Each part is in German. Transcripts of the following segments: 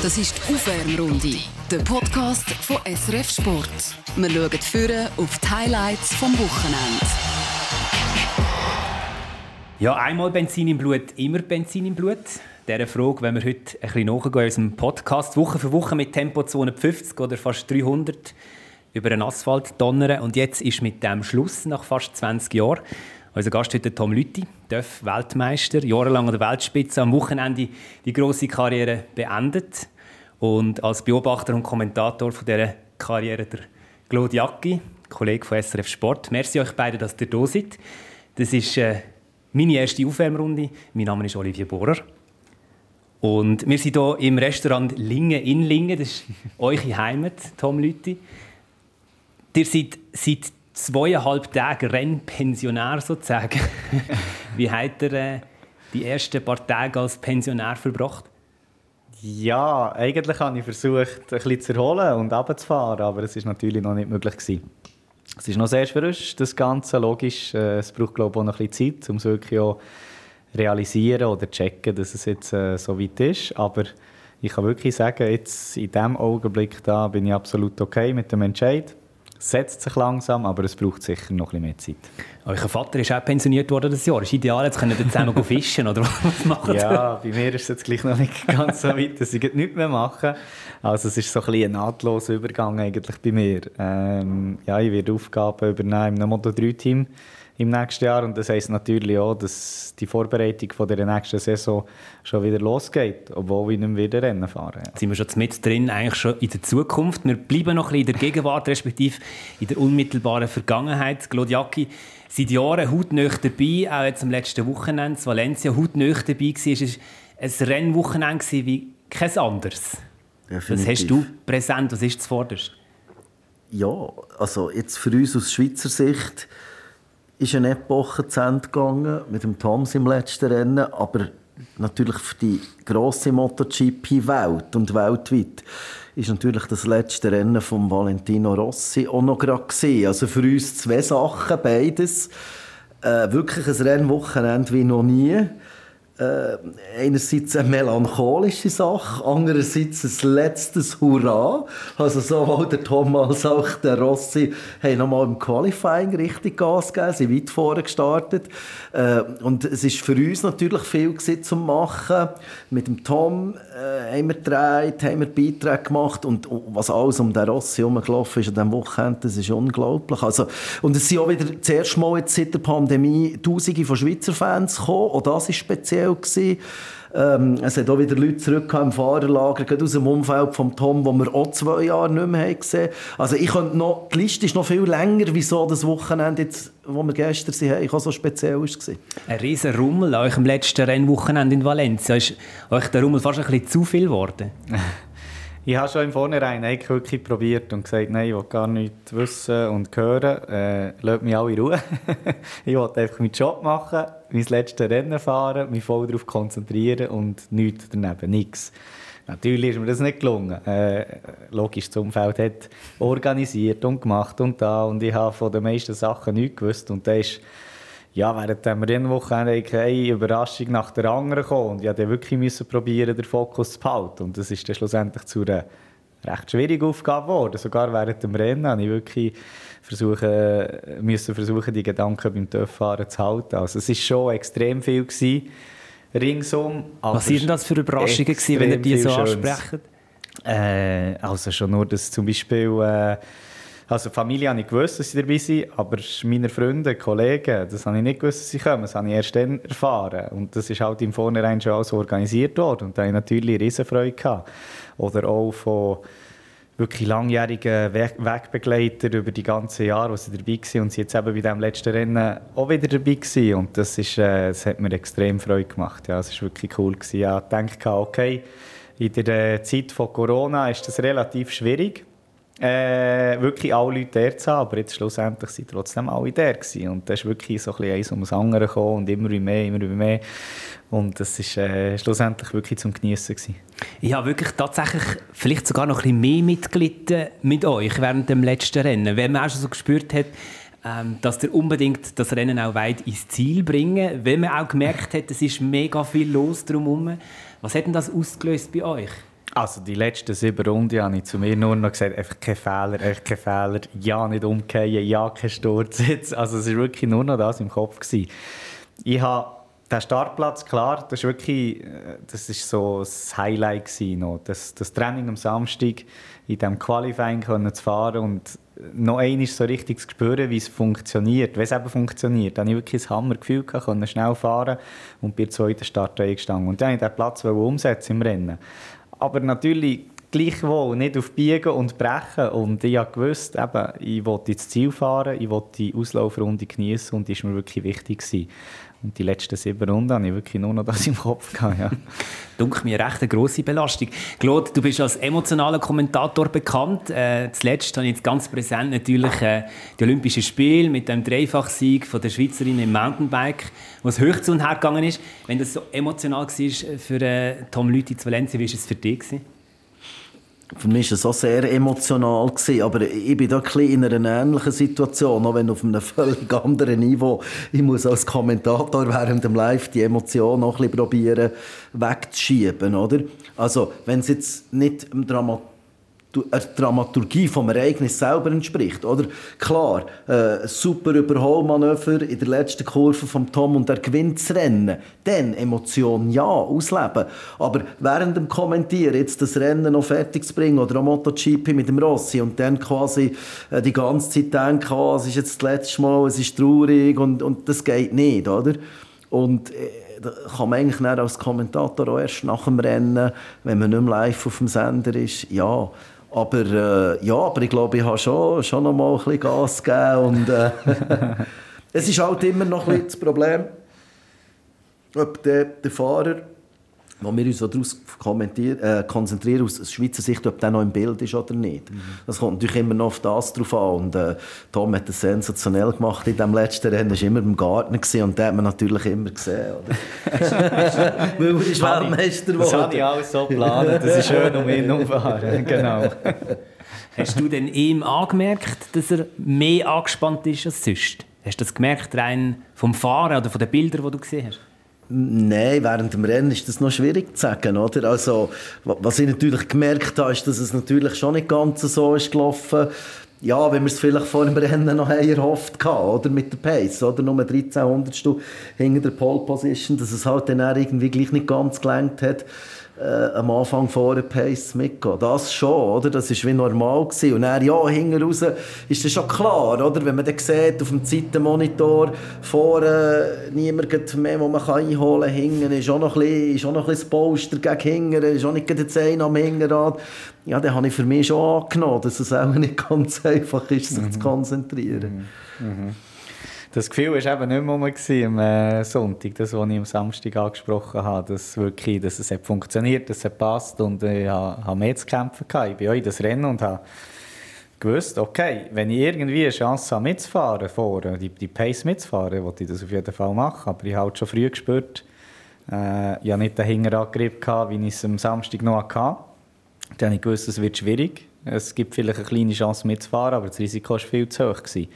Das ist die Aufwärmrunde, der Podcast von SRF Sport. Wir schauen führen auf die Highlights vom Wochenende. Ja, einmal Benzin im Blut, immer Benzin im Blut. Dieser Frage wenn wir heute ein bisschen nachgehen in unserem Podcast. Woche für Woche mit Tempo 250 oder fast 300 über den Asphalt donnern. Und jetzt ist mit dem Schluss nach fast 20 Jahren. Unser Gast heute Tom Lütti, DÖF Weltmeister, jahrelang an der Weltspitze, am Wochenende die große Karriere beendet und als Beobachter und Kommentator von dieser Karriere der Claude Jacki, Kollege von SRF Sport. Merci euch beiden, dass ihr da seid. Das ist äh, meine erste Aufwärmrunde. Mein Name ist Olivier Bohrer. Und wir sind hier im Restaurant Lingen in Lingen. Das ist eure Heimat, Tom Lütti. Ihr seid seit zweieinhalb Tage Rennpensionär sozusagen. Wie habt ihr äh, die ersten paar Tage als Pensionär verbracht? Ja, eigentlich habe ich versucht, ein bisschen zu erholen und runterzufahren, aber es war natürlich noch nicht möglich. Gewesen. Es ist noch sehr frisch, das Ganze, logisch. Äh, es braucht, glaube ich, auch noch ein bisschen Zeit, um es wirklich auch realisieren oder checken, dass es jetzt äh, so weit ist. Aber ich kann wirklich sagen, jetzt in diesem Augenblick da bin ich absolut okay mit dem Entscheid setzt sich langsam, aber es braucht sicher noch ein bisschen mehr Zeit. Euer Vater ist auch pensioniert worden das Jahr. Ist ideal, jetzt können wir zusammen fischen oder was machen? Ja, bei mir ist es jetzt gleich noch nicht ganz so weit, dass ich nichts mehr mache. Also es ist so ein, bisschen ein nahtloser Übergang eigentlich bei mir. Ähm, ja, ich werde Aufgaben übernehmen im Moto3-Team im nächsten Jahr. Und das heisst natürlich auch, dass die Vorbereitung von der nächsten Saison schon wieder losgeht, obwohl wir nicht mehr wieder Rennen fahren. Jetzt sind wir schon mit drin, eigentlich schon in der Zukunft. Wir bleiben noch ein bisschen in der Gegenwart, respektive in der unmittelbaren Vergangenheit. Glodiaki seit Jahren hautnah dabei, auch jetzt am letzten Wochenende, Valencia hautnah dabei war. Es war ein Rennwochenende wie kein anderes. Definitiv. Was hast du präsent? Was ist zuvorderst? Ja, also jetzt für uns aus Schweizer Sicht ist eine Epoche zu Ende gegangen mit dem Toms im letzten Rennen, aber natürlich für die grosse MotoGP-Welt und weltweit ist natürlich das letzte Rennen von Valentino Rossi auch noch gerade. Also für uns zwei Sachen, beides. Äh, wirklich ein Rennwochenende wie noch nie äh, einerseits eine melancholische Sache, andererseits ein letztes Hurra. Also sowohl der Thomas als auch der Rossi haben nochmal im Qualifying richtig Gas gegeben, sind weit vorne gestartet. Äh, und es ist für uns natürlich viel zu machen. Mit dem Tom äh, haben wir gedreht, haben wir Beiträge gemacht und was alles um den Rossi herumgelaufen ist an diesem Wochenende, das ist unglaublich. Also, und es sind auch wieder das erste Mal jetzt seit der Pandemie Tausende von Schweizer Fans gekommen, auch das ist speziell Teil. Ähm, es hat auch wieder Leute zurück im Fahrerlager, gerade aus dem Umfeld von Tom, wo wir auch zwei Jahre nicht mehr gesehen haben. Also ich könnte noch, die Liste ist noch viel länger, wieso das Wochenende, jetzt, wo wir gestern waren, auch so speziell war. Ein riesen Rummel an eurem letzten Rennwochenende in Valencia. Ist euch der Rummel fast ein bisschen zu viel geworden? Ich habe schon im Vornherein wirklich probiert und gesagt, nein, ich will gar nichts wissen und hören. Äh, lasst mich alle in Ruhe. ich wollte einfach meinen Job machen, mein letztes Rennen fahren, mich voll darauf konzentrieren und nichts daneben, nichts. Natürlich ist mir das nicht gelungen. Äh, logisch, das Umfeld hat organisiert und gemacht und da und ich habe von den meisten Sachen nichts gewusst und da ist ja, während dem Rennwochenende eine Überraschung nach der anderen gekommen. Und ich musste wirklich müssen probieren, den Fokus zu behalten. Und das ist dann schlussendlich zu einer recht schwierigen Aufgabe geworden. Sogar während dem Rennen musste ich wirklich versuchen, müssen versuchen, die Gedanken beim Töpffahren zu halten. Also es war schon extrem viel gewesen, ringsum. Was waren das für Überraschungen, gewesen, wenn ihr die so ansprecht? Äh, also schon nur, dass zum Beispiel... Äh, also Familie habe ich gewusst, dass sie dabei sind, aber meine Freunde, Kollegen, das habe ich nicht gewusst, dass sie kommen. Das habe ich erst dann erfahren. Und das ist halt im Vornherein schon alles organisiert worden. Und da habe ich natürlich Riesenfreude gehabt. Oder auch von wirklich langjährigen Wegbegleitern über die ganzen Jahre, die sie dabei waren und sie jetzt eben bei diesem letzten Rennen auch wieder dabei waren. Und das, ist, äh, das hat mir extrem Freude gemacht. Ja, es war wirklich cool. Gewesen. Ja, ich dachte, okay, in der Zeit von Corona ist das relativ schwierig äh, wirklich alle Leute der zu haben, aber jetzt schlussendlich sind trotzdem alle der gewesen. und da ist wirklich so ein bisschen eins um das andere gekommen und immer mehr, immer mehr und das ist äh, schlussendlich wirklich zum Genießen gewesen. Ich habe wirklich tatsächlich vielleicht sogar noch ein bisschen mehr mitgelitten mit euch während dem letzten Rennen, wenn man auch schon so gespürt hat, ähm, dass ihr unbedingt das Rennen auch weit ins Ziel bringen, wenn man auch gemerkt hat, es ist mega viel los drumherum. Was hat denn das ausgelöst bei euch? Also die letzten sieben Runden habe ich zu mir nur noch gesagt, einfach kein Fehler, echt kein Fehler, ja nicht umkehren, ja kein Sturz jetzt. Also es war wirklich nur noch das im Kopf. Gewesen. Ich habe den Startplatz, klar, das ist wirklich äh, das ist so das Highlight gewesen, noch. Das, das Training am Samstag in diesem Qualifying können zu fahren und noch einmal so richtig zu spüren, wie es funktioniert, wenn es eben funktioniert. Da habe ich wirklich ein Hammergefühl konnte schnell fahren und bin zweiten Startreihe gestanden. Und dann wollte ich den Platz umsetzen im Rennen. Aber natürlich gleichwohl nicht auf Biegen und Brechen. Und ich wusste, eben, ich wollte ins Ziel fahren, ich wollte die Auslaufrunde genießen und das war mir wirklich wichtig. Gewesen. Und die letzten sieben Runden hatte ich wirklich nur noch das im Kopf. Gehabt, ja. Dunkel mir recht eine grosse Belastung. Claude, du bist als emotionaler Kommentator bekannt. Äh, zuletzt habe ich jetzt ganz präsent natürlich äh, die Olympischen Spiele mit dem Dreifachsieg von der Schweizerin im Mountainbike, was hoch zu und her gegangen ist. Wenn das so emotional war für äh, Tom Lüthi zu Valencia, wie war es für dich? Gewesen? Für mich war es auch sehr emotional, aber ich bin da ein in einer ähnlichen Situation, auch wenn auf einem völlig anderen Niveau. Ich muss als Kommentator während dem Live die Emotionen noch ein bisschen probieren wegzuschieben, oder? Also, wenn es jetzt nicht im Dramat der Dramaturgie vom Ereignis selber entspricht. Oder? Klar, äh, super Überholmanöver in der letzten Kurve von Tom und er gewinnt das Rennen. Dann Emotion ja, ausleben. Aber während dem Kommentieren jetzt das Rennen noch fertig zu bringen oder am MotoGP mit dem Rossi und dann quasi äh, die ganze Zeit denken, oh, es ist jetzt das letzte Mal, es ist traurig und, und das geht nicht, oder? Und äh, da kann man eigentlich als Kommentator auch erst nach dem Rennen, wenn man nicht mehr live auf dem Sender ist, ja, aber äh, ja, aber ich glaube, ich habe schon, schon noch mal ein bisschen Gas gegeben und äh, es ist halt immer noch ein bisschen das Problem, ob der, der Fahrer wo wir uns daraus äh, konzentrieren, aus Schweizer Sicht, ob der noch im Bild ist oder nicht. Mhm. Das kommt natürlich immer noch auf das drauf an. Und äh, Tom hat das sensationell gemacht in dem letzten Rennen. Er war immer im Garten und den hat man natürlich immer gesehen. Weil er ist Weltmeister geworden. Das habe ich alles so geplant. Das ist schön um ihn herumfahren. genau. Hast du denn ihm angemerkt, dass er mehr angespannt ist als sonst? Hast du das gemerkt, rein vom Fahren oder von den Bildern, die du gesehen hast? Nein, während dem Rennen ist das noch schwierig zu sagen, oder? Also, was ich natürlich gemerkt habe, ist, dass es natürlich schon nicht ganz so ist gelaufen, ja, wenn wir es vielleicht vor dem Rennen noch erhofft hatten, oder? Mit der Pace, oder? Nur 13 Hundertstel hinter der Pole Position, dass es halt dann irgendwie gleich nicht ganz gelenkt hat äh, am Anfang vorne Pace mitgehen. Das schon, oder? Das war wie normal. Gewesen. Und dann, ja, hinten raus ist das schon klar, oder? Wenn man dann sieht, auf dem Zeitenmonitor vorne niemand mehr, wo man kann einholen kann, hinten ist auch noch ein bisschen, ist auch noch ein bisschen das Poster gegen hinten, ist auch nicht der Zehn am Hinterrad. Ja, dann habe ich für mich schon angenommen, dass es auch nicht ganz einfach ist, sich mhm. zu konzentrieren. Mhm. Mhm. Das Gefühl war eben nicht mehr am äh, Sonntag, das, was ich am Samstag angesprochen habe, dass, wirklich, dass es hat funktioniert, dass es passt und ich habe mehr zu kämpfen gehabt. Ich bin auch in das Rennen und habe gewusst, okay, wenn ich irgendwie eine Chance habe mitzufahren, vorne, die, die Pace mitzufahren, wollte ich das auf jeden Fall machen. Aber ich habe halt schon früh gespürt, äh, ich habe nicht den Hinterangriff gehabt, wie ich es am Samstag noch hatte. Dann habe ich gewusst, es wird schwierig. Es gibt vielleicht eine kleine Chance mitzufahren, aber das Risiko war viel zu hoch. Gewesen.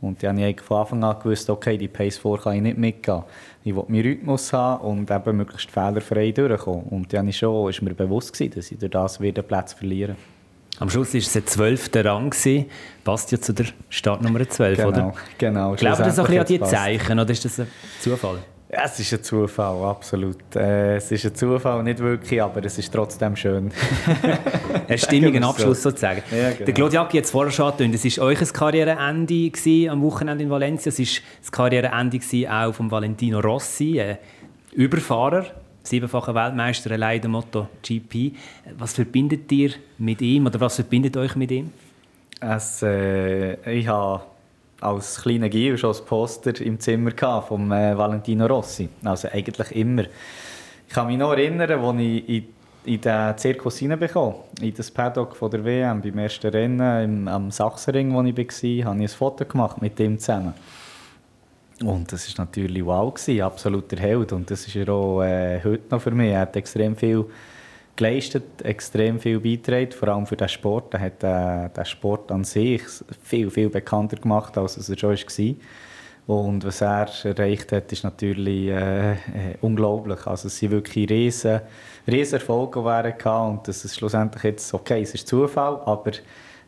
Und dann habe ich von Anfang an gewusst, okay, die Pace 4 kann ich nicht mitgehen. Ich wollte meinen Rhythmus haben und eben möglichst fehlerfrei durchkommen. Und dann ist schon, ist mir bewusst gewesen, dass ich durch das wieder Platz verlieren am Schluss war es der zwölfte Rang. Gewesen. Passt ja zu der Startnummer 12, genau, oder? Genau. Glaubt ihr so ein bisschen an die Zeichen oder ist das ein Zufall? Ja, es ist ein Zufall, absolut. Äh, es ist ein Zufall, nicht wirklich, aber es ist trotzdem schön. ein stimmiger Abschluss sozusagen. Ja, genau. Der Jacki hat es vorher schon angedeutet, es war euch Karriereende am Wochenende in Valencia. Es war das Karriereende auch von Valentino Rossi, äh, Überfahrer, siebenfacher Weltmeister, leider Motto GP. Was verbindet ihr mit ihm oder was verbindet euch mit ihm? Es, äh, ich habe als kleiner Gil schon ein Poster im Zimmer von äh, Valentino Rossi. Also eigentlich immer. Ich kann mich noch erinnern, als ich in, in den Zirkus hineinbekam, in das Paddock von der WM, beim ersten Rennen im, am Sachsenring, wo ich war, habe ich ein Foto gemacht mit ihm zusammen. Und das war natürlich wow, gewesen, absoluter Held. Und das ist er auch äh, heute noch für mich. Er hat extrem viel geleistet, extrem viel beitragen, vor allem für den Sport. Er hat äh, den Sport an sich viel, viel bekannter gemacht, als es schon war. Und was er erreicht hat, ist natürlich äh, äh, unglaublich. Also es sind wirklich riesen, riesen Erfolge gewesen und das ist schlussendlich jetzt, okay, es ist Zufall, aber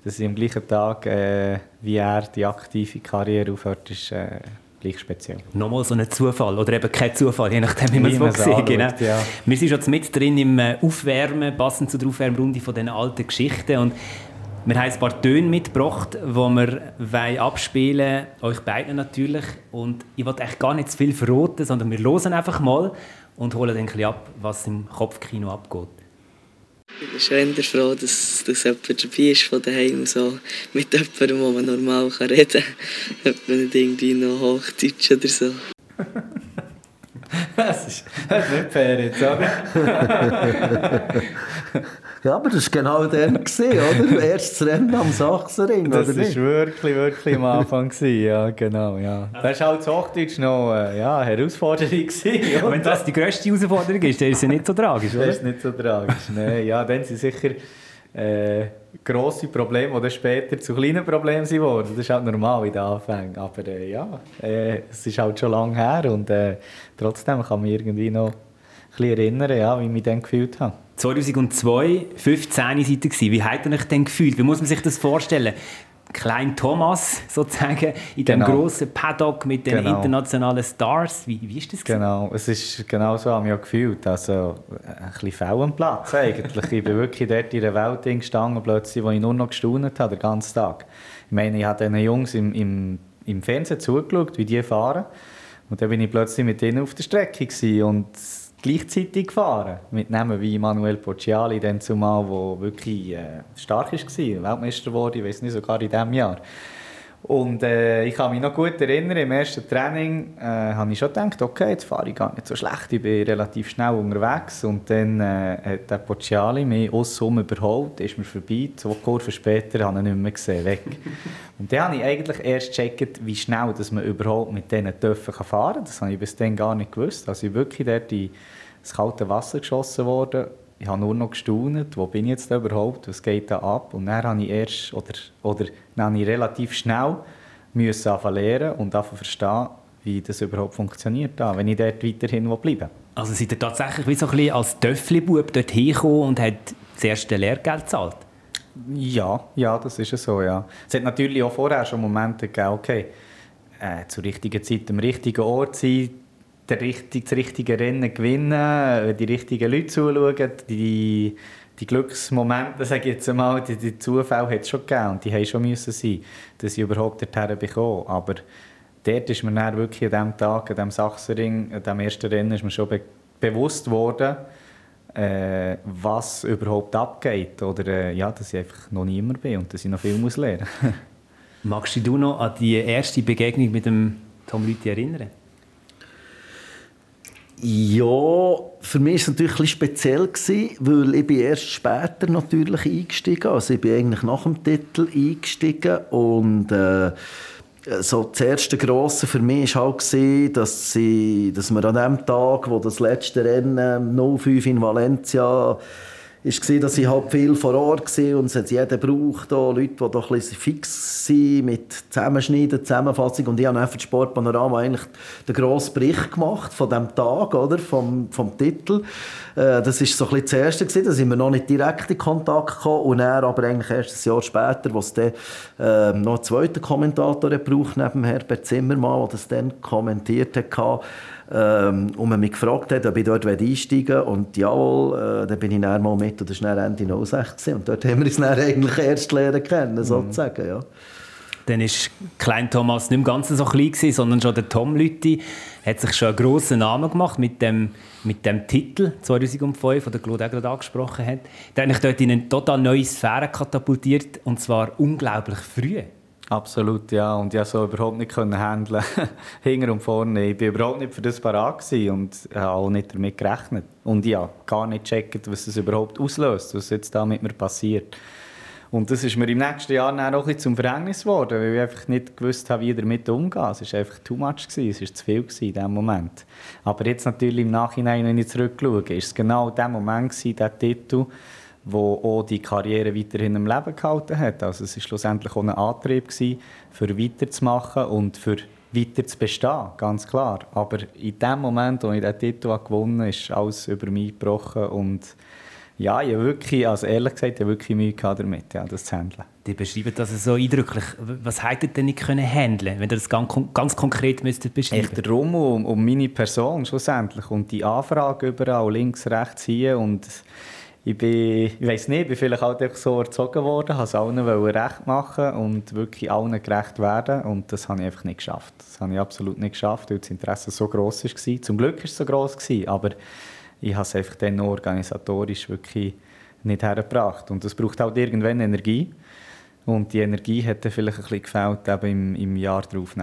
dass am gleichen Tag, äh, wie er die aktive Karriere aufhört, ist äh, gleich speziell. Nochmal so ein Zufall oder eben kein Zufall, je nachdem, wie man es sieht. Genau. Ja. Wir sind schon mit drin im äh, Aufwärmen, passend zur Aufwärmrunde von diesen alten Geschichten und wir haben ein paar Töne mitgebracht, die wir abspielen wollen, euch beiden natürlich. Und ich will echt gar nicht zu viel verraten, sondern wir hören einfach mal und holen dann ein bisschen ab, was im Kopfkino abgeht. Ich bin schon froh, dass, dass jemand dabei ist von daheim, so mit jemandem, wo man normal reden kann. Wenn nicht irgendwie noch Hochdeutsch oder so. das, ist, das ist nicht fair jetzt, oder? Ja, aber das war genau dann, oder? Erstes Rennen am Sachsenring, Das war wirklich, wirklich am Anfang, ja, genau, ja. Das war halt das Hochdeutsch noch äh, ja, eine Herausforderung. Gewesen, Wenn das die grösste Herausforderung ist, dann ist sie nicht so tragisch, oder? Das ist nicht so tragisch, nein. Ja, dann sind sicher äh, grosse Probleme, die später zu kleinen Problemen geworden Das ist halt normal in den Anfängen. Aber äh, ja, äh, es ist halt schon lange her und äh, trotzdem kann man irgendwie noch ein bisschen erinnern, ja, wie ich mich dann gefühlt habe. 2002, 15 Seiten gewesen. Wie hat er sich denn gefühlt? Wie muss man sich das vorstellen? Klein Thomas sozusagen in dem genau. grossen Paddock mit den genau. internationalen Stars. Wie, wie ist das? Gewesen? Genau, es ist genau so, habe ich gefühlt. Also ein bisschen am Platz eigentlich. ich bin wirklich dort in der Welt gestanden, plötzlich, wo ich nur noch gestaunt habe, den ganzen Tag. Ich meine, ich habe den Jungs im, im, im Fernsehen zugeschaut, wie die fahren. Und dann bin ich plötzlich mit ihnen auf der Strecke gewesen. und gleichzeitig gefahren. Mit Namen wie Manuel dann zumal, der wirklich äh, stark war, Weltmeister wurde, ich weiß nicht, sogar in diesem Jahr. Und äh, ich kann mich noch gut erinnern, im ersten Training äh, habe ich schon gedacht, okay, jetzt fahre ich gar nicht so schlecht, ich bin relativ schnell unterwegs. Und dann äh, hat der Pocciali mich aussen überholt, ist mir vorbei, zwei Kurven später habe ich ihn nicht mehr gesehen, weg. Und dann habe ich eigentlich erst gecheckt, wie schnell dass man überhaupt mit diesen Töpfen fahren kann. Das habe ich bis dann gar nicht gewusst. Also ich wirklich dort ins kalte Wasser geschossen worden ich habe nur noch gestaunt, wo bin ich jetzt überhaupt, was geht da ab? Und dann habe ich erst, oder, oder dann habe ich relativ schnell müssen lernen und verstehen, wie das überhaupt funktioniert, wenn ich dort weiterhin bleiben Also seid ihr tatsächlich wie so ein bisschen als Töffli-Bub dort hingekommen und hat das erste Lehrgeld gezahlt? Ja, ja, das ist so, ja. Es hat natürlich auch vorher schon Momente gegeben, okay, äh, zur richtigen Zeit am richtigen Ort sein, das richtige Rennen gewinnen, die richtigen Leute zuschauen, die, die Glücksmomente, sage ich jetzt einmal, die, die Zufälle hat es schon gegeben und die haben schon müssen sein, dass ich überhaupt dorthin bekomme. Aber dort ist mir wirklich an diesem Tag, an diesem Sachsenring, an diesem ersten Rennen, ist mir schon be bewusst worden, äh, was überhaupt abgeht. Oder äh, ja, dass ich einfach noch niemand bin und dass ich noch viel muss lernen muss. Magst du noch an die erste Begegnung mit dem Tom Lüthi erinnern? Ja, für mich war es natürlich ein speziell, weil ich bin erst später natürlich eingestiegen. Also ich bin eigentlich nach dem Titel eingestiegen und äh, so das erste Grosse für mich war halt, dass, sie, dass wir an dem Tag, wo das letzte Rennen 05 in Valencia war, dass ich halt viel vor Ort war und es hat jeder braucht, Leute, die doch ein bisschen fix sind mit Zusammenschneiden, Zusammenfassung. Und ich habe einfach Sportpanorama eigentlich den grossen Bericht gemacht von dem Tag, oder, vom, vom Titel. Äh, das war so ein bisschen das Erste, gewesen, da sind wir noch nicht direkt in Kontakt gekommen und dann aber eigentlich erst ein Jahr später, wo es dann äh, noch einen zweiten Kommentator gebraucht neben Herbert Zimmermann, der das dann kommentiert hat, ähm, und man mich gefragt hat, ob ich dort einsteigen will. Und jawohl, äh, dann bin ich dann mal mit und das war Ende 06. Und dort haben wir uns dann eigentlich erst lernen kennen, mhm. sozusagen. Ja. Dann war Klein Thomas nicht im Ganzen so klein, gewesen, sondern schon der Tom Lütti hat sich schon einen grossen Namen gemacht mit dem, mit dem Titel 2005, den der Claude auch gerade angesprochen hat. Der hat mich dort in eine total neue Sphäre katapultiert und zwar unglaublich früh. Absolut, ja. Und ich so überhaupt nicht können handeln hinter und vorne. Ich war überhaupt nicht für das parat und habe auch nicht damit gerechnet. Und ja, gar nicht gecheckt, was das überhaupt auslöst, was jetzt da mit mir passiert. Und das ist mir im nächsten Jahr dann auch ein zum Verhängnis geworden, weil ich einfach nicht gewusst habe, wie ich damit umgehen. Es war einfach too much, es war zu viel in diesem Moment. Aber jetzt natürlich im Nachhinein, wenn ich zurückschaue, ist es genau der Moment, gewesen, der Titel, wo auch die Karriere weiterhin im Leben gehalten hat. Also es war schlussendlich auch ein Antrieb gewesen, für weiterzumachen und für weiter zu bestehen, ganz klar. Aber in dem Moment, wo ich den Titel gewonnen habe, ist alles über mich gebrochen und ja, ich habe wirklich, also ehrlich gesagt, ich habe wirklich Mühe damit, ja, das zu handeln. Die beschreiben das so eindrücklich. Was hättet ihr denn nicht können handeln, wenn ihr das ganz, ganz konkret müsstet beschreiben? Echt Rummel um, um meine Person schlussendlich und die Anfrage überall links, rechts hier und ich bin, ich weiß nicht, ich bin vielleicht halt einfach so erzogen worden, habe es allen recht machen und wirklich allen gerecht werden und das habe ich einfach nicht geschafft. Das habe ich absolut nicht geschafft, weil das Interesse so groß war. Zum Glück war es so groß, aber ich habe es einfach dann organisatorisch wirklich nicht hergebracht. Und das braucht halt irgendwann Energie. Und die Energie dann vielleicht ein bisschen gefällt eben im, im Jahr darauf.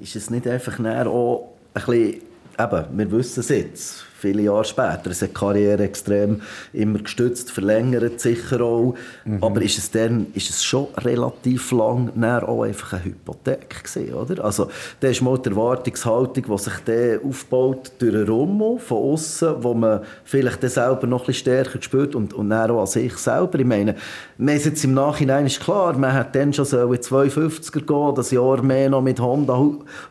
Ist es nicht einfach auch ein bisschen, eben, wir wissen es jetzt, viele Jahre später. Es hat die Karriere extrem immer gestützt, verlängert sicher auch. Mhm. Aber ist es dann ist es schon relativ lang auch einfach eine Hypothek gewesen, oder? Also da ist mal die Erwartungshaltung, die sich dann aufbaut durch einen Rummel von außen, wo man vielleicht dann selber noch ein bisschen stärker spürt und, und dann auch an sich selber. Ich meine, man ist jetzt im Nachhinein ist klar, man hat dann schon so in 250er gehen, das Jahr mehr noch mit Honda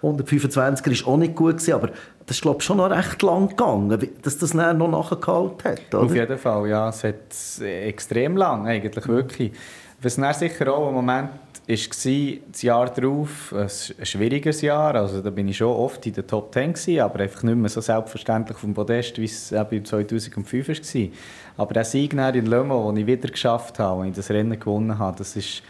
125er ist auch nicht gut gewesen, aber das ist glaube ich schon noch recht lang gegangen dass das dann noch nachgehalten hat. Oder? Auf jeden Fall, ja. Es hat extrem lang, eigentlich, wirklich. Was dann sicher auch ein Moment war, das Jahr darauf, ein schwieriges Jahr, also da bin ich schon oft in der Top 10 gewesen, aber einfach nicht mehr so selbstverständlich vom Podest, wie es eben 2005 war. Aber der Sieg in Mans, den ich wieder geschafft habe, wo ich das Rennen gewonnen habe, das ist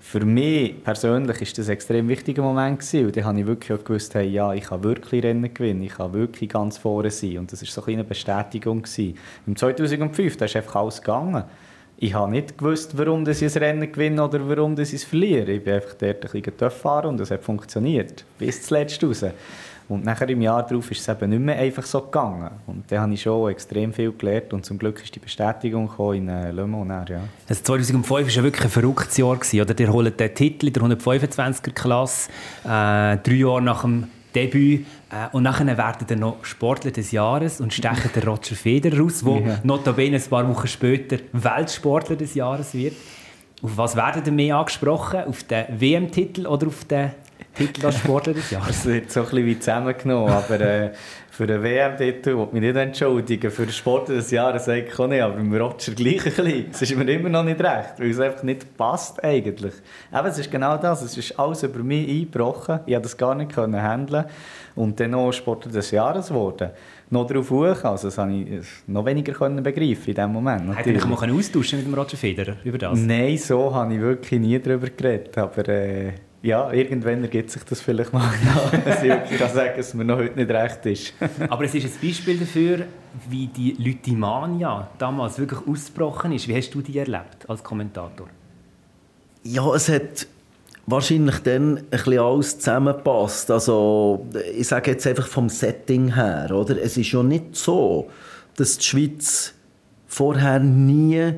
für mich persönlich ist das ein extrem wichtiger Moment gewesen, und dann habe ich wirklich auch gewusst, hey, ja, ich kann wirklich Rennen gewinnen, ich kann wirklich ganz vorne sein und das ist so eine Bestätigung gewesen. Im 2005, da ist einfach alles gegangen. Ich habe nicht gewusst, warum ich ein Rennen gewinne oder warum ich es verliere. Ich bin einfach dort ein bisschen fahren und es hat funktioniert. Bis zuletzt raus. Und nachher im Jahr darauf ist es eben nicht mehr einfach so gegangen. Und da habe ich schon extrem viel gelernt und zum Glück ist die Bestätigung in äh, Le Mans. Ja. Also 2005 war ja wirklich ein verrücktes Jahr. Gewesen, oder? Ihr holt den Titel in der 125er-Klasse, äh, drei Jahre nach dem Debüt. Äh, und nachher werden dann noch Sportler des Jahres und stechen den Roger Federer raus, der ja. notabene ein paar Wochen später Weltsportler des Jahres wird. Auf was werden denn mehr angesprochen? Auf den WM-Titel oder auf den Titel als Sportler des Jahres. Das wird so ein bisschen wie zusammengenommen, aber äh, für den WM-Titel will ich mich nicht entschuldigen. Für den Sportler des Jahres sage ich auch nicht, aber beim Roger gleich ein bisschen. Es ist mir immer noch nicht recht, weil es einfach nicht passt eigentlich. Aber es ist genau das, es ist alles über mich eingebrochen. Ich konnte das gar nicht handeln und dann noch Sportler des Jahres geworden noch darauf hoch. Also das habe ich noch weniger können begreifen in diesem Moment. Hätte ich mal austauschen mit dem Roger Federer über das? Nein, so habe ich wirklich nie darüber geredet. Aber äh, ja, irgendwann ergibt sich das vielleicht mal. dass ich kann sagen, dass mir noch heute nicht recht ist. Aber es ist ein Beispiel dafür, wie die Lütimania damals wirklich ausgebrochen ist. Wie hast du die erlebt als Kommentator? Ja, es hat wahrscheinlich dann ein bisschen alles zusammengepasst. Also, ich sage jetzt einfach vom Setting her. Oder? Es ist ja nicht so, dass die Schweiz vorher nie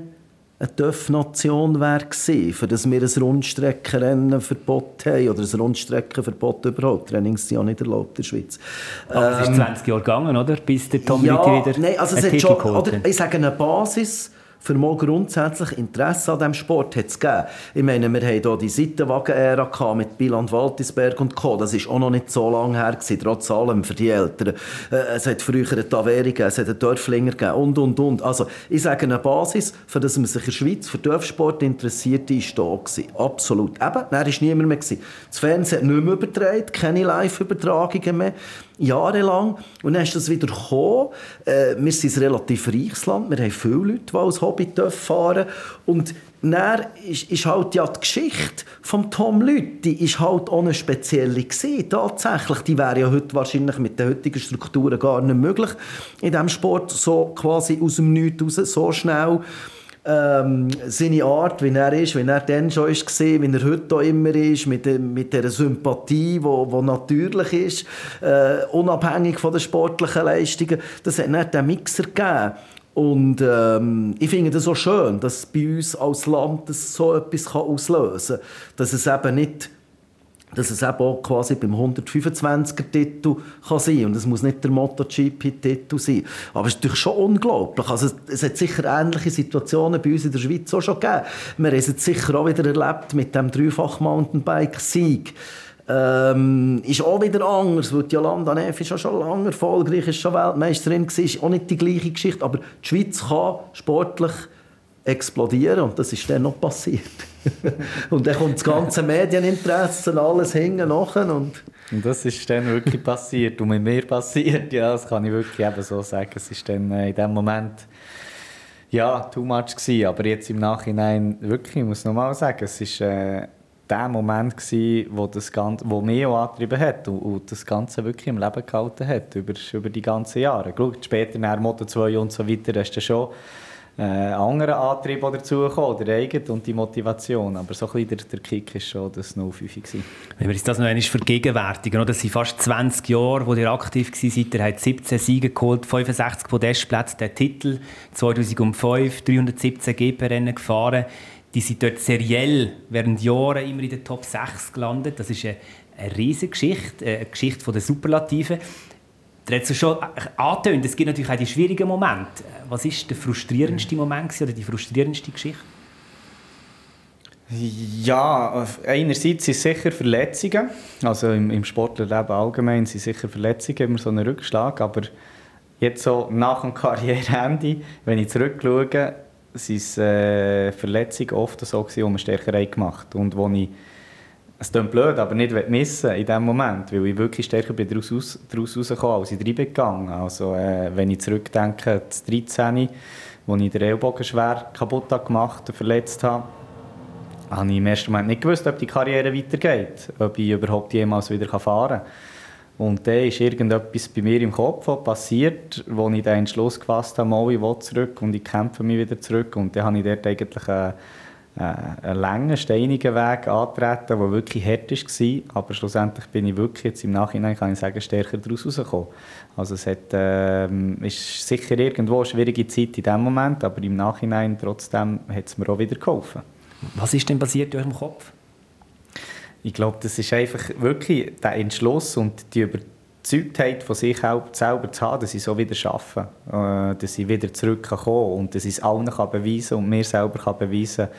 eine TÜV-Nation wäre für das wir ein Rundstreckenrennen verbot haben oder ein Rundstreckenverbot überhaupt. Trainings sind ja nicht erlaubt in der Schweiz. Aber es ist 20 ähm, Jahre gegangen, oder? Bis der Tom ja, wieder nein, also es hat schon, oder, Ich sage eine Basis für mal grundsätzlich Interesse an diesem Sport hat es gegeben. Ich meine, wir hatten hier die Seitenwagen-Ära mit Biland Waltisberg und Co. Das ist auch noch nicht so lange her, gewesen, trotz allem für die Eltern. Äh, es hat früher eine Taveri gegeben, es hat einen Dörflinger gegeben und, und, und. Also, ich sage, eine Basis, für das man sich in der Schweiz für Dörfsport interessiert, ist da gewesen. Absolut. Eben, da war niemand mehr. Gewesen. Das Fernsehen hat nicht mehr übertragen, keine Live-Übertragungen mehr jahrelang. Und dann ist das wieder gekommen. Äh, wir sind ein relativ reiches Land. Wir haben viele Leute, die als Hobby fahren Und dann ist, ist halt ja die Geschichte von Tom Lüthi ist halt auch eine spezielle gewesen. Tatsächlich, die wäre ja heute wahrscheinlich mit den heutigen Strukturen gar nicht möglich in diesem Sport so quasi aus dem Nichts raus, so schnell ähm, seine Art, wie er ist, wie er dann schon ist, wie er heute auch immer ist, mit, mit dieser Sympathie, die wo, wo natürlich ist, äh, unabhängig von den sportlichen Leistungen, das hat nicht den Mixer gegeben. Und ähm, ich finde das so schön, dass bei uns als Land das so etwas auslösen kann. Dass es eben nicht dass es eben auch quasi beim 125er-Titel kann sein kann. Und es muss nicht der MotoGP-Titel sein. Aber es ist natürlich schon unglaublich. Also es hat sicher ähnliche Situationen bei uns in der Schweiz auch schon gegeben. Wir haben es sicher auch wieder erlebt mit dem Dreifach-Mountainbike-Sieg Ähm, ist auch wieder anders, weil Jolanda Neff ist auch schon lange erfolgreich, ist schon Weltmeisterin gewesen, ist auch nicht die gleiche Geschichte, aber die Schweiz kann sportlich explodieren und das ist dann noch passiert. und dann kommt das ganze Medieninteresse und alles hinten nachher und und das ist dann wirklich passiert und mit mir passiert, ja, das kann ich wirklich eben so sagen. Es ist dann äh, in dem Moment ja, too much gewesen, aber jetzt im Nachhinein wirklich, ich muss nochmal sagen, es ist äh, der Moment gewesen, wo das Ganze, wo mich auch angetrieben hat und, und, das Ganze wirklich im Leben gehalten hat, über, über die ganzen Jahre. Später nach Moto 2 und so weiter, hast du schon äh, anderen Antrieb dazu gekommen, der eigene und die Motivation. Aber so ein bisschen der, der Kick ist schon das 05 gewesen. Wenn wir uns das noch einmal vergegenwärtigen, das sind fast 20 Jahre, wo ihr aktiv seid. Ihr habt 17 Siege geholt, 65 Podestplätze, der Titel 2005, 317 GP-Rennen gefahren. Die sind dort seriell während Jahren immer in den Top 6 gelandet. Das ist eine, eine riesige Geschichte, eine Geschichte der Superlativen. Du hast schon angetönt, es gibt natürlich auch die schwierigen Momente. Was ist der frustrierendste Moment oder die frustrierendste Geschichte? Ja, einerseits sind sicher Verletzungen. Also im, im Sportlerleben allgemein sind sicher Verletzungen immer so ein Rückschlag. Aber jetzt so nach dem Karriereende, wenn ich zurückschaue, sind äh, Verletzungen oft so gewesen, die man stärker gemacht haben. Und wo ich es klingt blöd, aber nicht missen in dem Moment, weil ich wirklich stärker bin daraus, aus, daraus rausgekommen, als ich reingegangen Also äh, wenn ich zurückdenke, das 13, wo ich den Ellbogen schwer kaputt gemacht und verletzt habe, habe ich im ersten Moment nicht gewusst, ob die Karriere weitergeht, ob ich überhaupt jemals wieder fahren kann. Und dann ist irgendetwas bei mir im Kopf passiert, wo ich den Entschluss gefasst habe, mal, ich will zurück und ich kämpfe mich wieder zurück. Und dann habe ich dort eigentlich... Äh, einen langen, steinigen Weg antreten, der wirklich hart war. Aber schlussendlich bin ich wirklich jetzt im Nachhinein, kann ich sagen, stärker daraus rausgekommen. Also es hat, äh, ist sicher irgendwo eine schwierige Zeit in dem Moment, aber im Nachhinein trotzdem hat es mir auch wieder geholfen. Was ist denn passiert in eurem Kopf? Ich glaube, das ist einfach wirklich der Entschluss und die Überzeugtheit von sich selber zu haben, dass ich so wieder arbeite, äh, dass ich wieder zurückkommen kann und dass ich es allen kann beweisen und mir selber kann beweisen kann,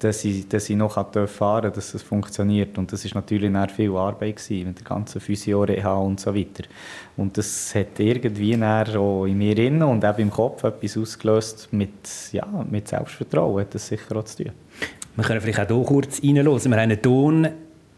dass ich, dass ich noch fahren kann, dass es funktioniert. Und das war natürlich auch viel Arbeit gewesen, mit der ganzen Physio, Reha und so weiter. Und das hat irgendwie auch in mir innen und auch im Kopf etwas ausgelöst mit, ja, mit Selbstvertrauen, hat das sicher auch zu tun. Wir können vielleicht auch hier kurz reinhören. Wir haben einen Ton,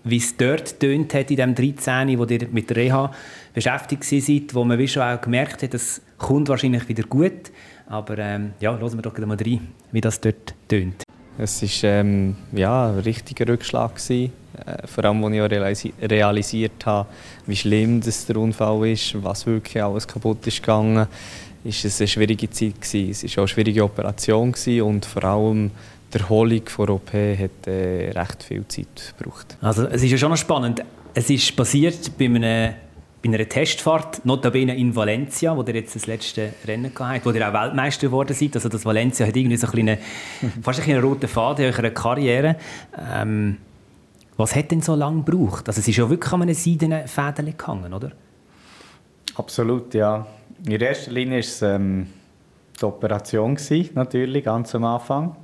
wie es dort tönt hat in dem 13, wo ihr mit der Reha beschäftigt seid, wo man wie schon auch gemerkt hat, das kommt wahrscheinlich wieder gut. Aber ähm, ja, hören wir doch mal rein, wie das dort tönt. Es war ähm, ja, ein richtiger Rückschlag. Gewesen. Äh, vor allem, als ich realisi realisiert habe, wie schlimm das der Unfall ist, was wirklich alles kaputt ist gegangen, ist es eine schwierige Zeit gewesen. Es war auch eine schwierige Operation gewesen und vor allem die Erholung der OP hat äh, recht viel Zeit gebraucht. Also es ist ja schon spannend. Es ist passiert bei einem bei einer Testfahrt, notabene in Valencia, wo ihr jetzt das letzte Rennen gehabt wo ihr auch Weltmeister geworden seid. Also das Valencia hat irgendwie so ein kleine, fast ein roten Faden in eurer Karriere. Ähm, was hat denn so lange gebraucht? Also es ist ja wirklich an einem seidenen Fäden gehangen, oder? Absolut, ja. In erster Linie war es ähm, die Operation, gewesen, natürlich, ganz am Anfang.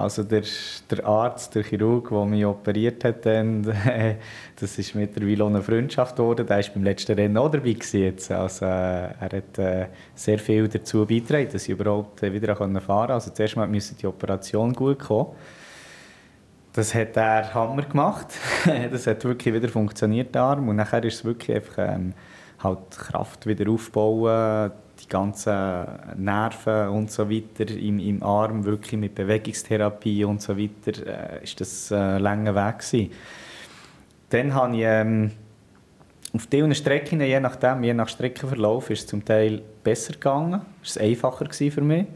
Also der, der Arzt, der Chirurg, der mich operiert hat, dann, das ist mittlerweile eine Freundschaft geworden. Der war beim letzten Rennen auch dabei. Jetzt. Also, äh, er hat äh, sehr viel dazu beigetragen, dass ich überhaupt äh, wieder fahren konnte. Also zuerst mal musste die Operation gut kommen. Das hat er Hammer gemacht. das hat wirklich wieder funktioniert, der Arm. Und nachher ist es wirklich einfach ähm, halt Kraft wieder aufbauen, die ganzen Nerven und so weiter im, im Arm, wirklich mit Bewegungstherapie und so weiter, äh, ist das ein langer Weg gewesen. Dann habe ich ähm, auf diesen Strecken, je nachdem, je nach Streckenverlauf, ist es zum Teil besser gegangen, ist es einfacher für mich.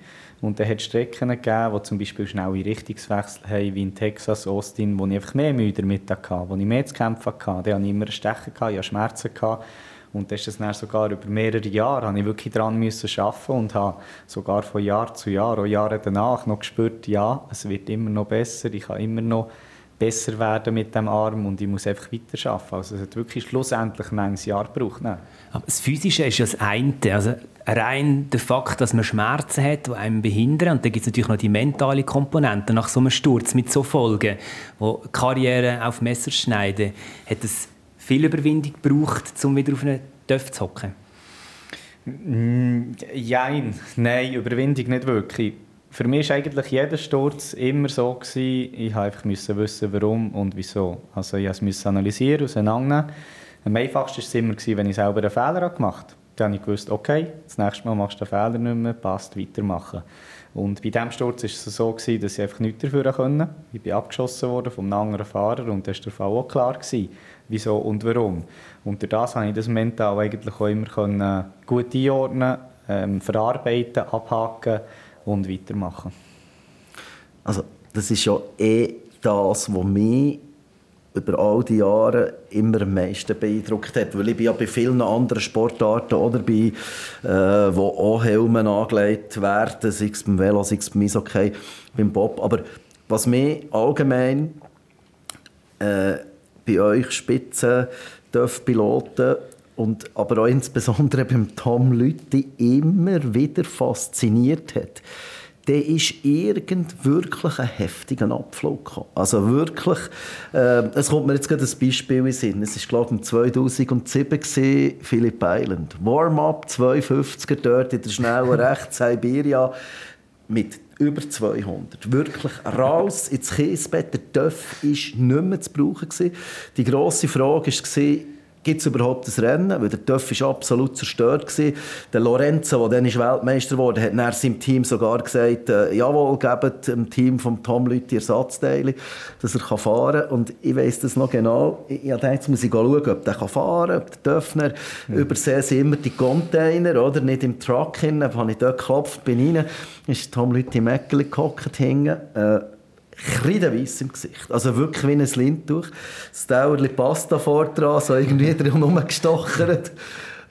Und dann hat es Strecken gegeben, die zum Beispiel schnelle Richtungswechsel haben, wie in Texas, Austin, wo ich einfach mehr Mühe damit hatte, wo ich mehr zu kämpfen hatte. Da hatte ich immer Stechen, ich hatte Schmerzen. Gehabt. Und das ist es dann sogar über mehrere Jahre, habe ich wirklich daran arbeiten und habe sogar von Jahr zu Jahr, auch Jahre danach, noch gespürt, ja, es wird immer noch besser, ich kann immer noch besser werden mit dem Arm und ich muss einfach weiter arbeiten. Also es hat wirklich schlussendlich ein Jahr gebraucht. Ne? Aber das Physische ist ja das eine. Also rein der Fakt, dass man Schmerzen hat, die einem behindern. Und dann gibt es natürlich noch die mentale Komponente nach so einem Sturz mit so Folgen, wo Karriere auf Messer schneiden, hat es viel Überwindung braucht, um wieder auf einen Töpf zu hocken? Mm, Jein, nein, Überwindung nicht wirklich. Für mich war eigentlich jeder Sturz immer so, gewesen, ich musste wissen, warum und wieso. Also ich musste es analysieren, auseinandernehmen. Am einfachsten war es immer, wenn ich selber einen Fehler gemacht habe. Dann habe ich okay, das nächste Mal machst du den Fehler nicht mehr, passt, weitermachen. Und bei diesem Sturz war es so, gewesen, dass ich einfach nichts dafür konnte. Ich bin abgeschossen worden vom anderen Fahrer und das war der Fall auch klar, gewesen, wieso und warum. Und das konnte ich das mental eigentlich auch immer können, gut einordnen, ähm, verarbeiten, abhaken und weitermachen. Also das ist ja eh das, was mich über all die Jahre immer am meisten beeindruckt hat. Weil ich bin ja bei vielen anderen Sportarten oder bei, äh, wo auch Helme angelegt werden, sei es beim Velo, sei es beim Eishockey, beim Bob. Aber was mich allgemein äh, bei euch Spitzen, Piloten und aber auch insbesondere beim Tom Lütti immer wieder fasziniert hat, der ist irgend wirklich ein heftiger Abflug gekommen. Also wirklich, äh, es kommt mir jetzt gerade ein Beispiel in den Sinn. Es war, glaube ich, 2007 gewesen, Phillip Island. Warm-up, 250er dort in der schnellen rechts Siberia mit über 200. Wirklich raus ins Kiesbett. Der Töff war nicht mehr zu brauchen. Die grosse Frage war, gibt es überhaupt ein Rennen? Weil der Töff war absolut zerstört. Gewesen. Der Lorenzo, der dann ist Weltmeister wurde, hat nach seinem Team sogar gesagt, äh, jawohl, gebt dem Team von Tom Lüthi Ersatzteile, dass er fahren kann. Und ich weiss das noch genau. Ich, ich dachte, jetzt muss ich schauen, ob der fahren kann, ob der Töffner. Mhm. Übersehen sie immer die Container, oder? Nicht im Truck hin. Dann habe ich dort geklopft, bin rein, ist Tom Lüthi im Eckeli gehockt. Äh, kreideweiss im Gesicht. Also wirklich wie ein Lindtuch. Das Dauerli Pasta dran, so irgendwie drum gestochert.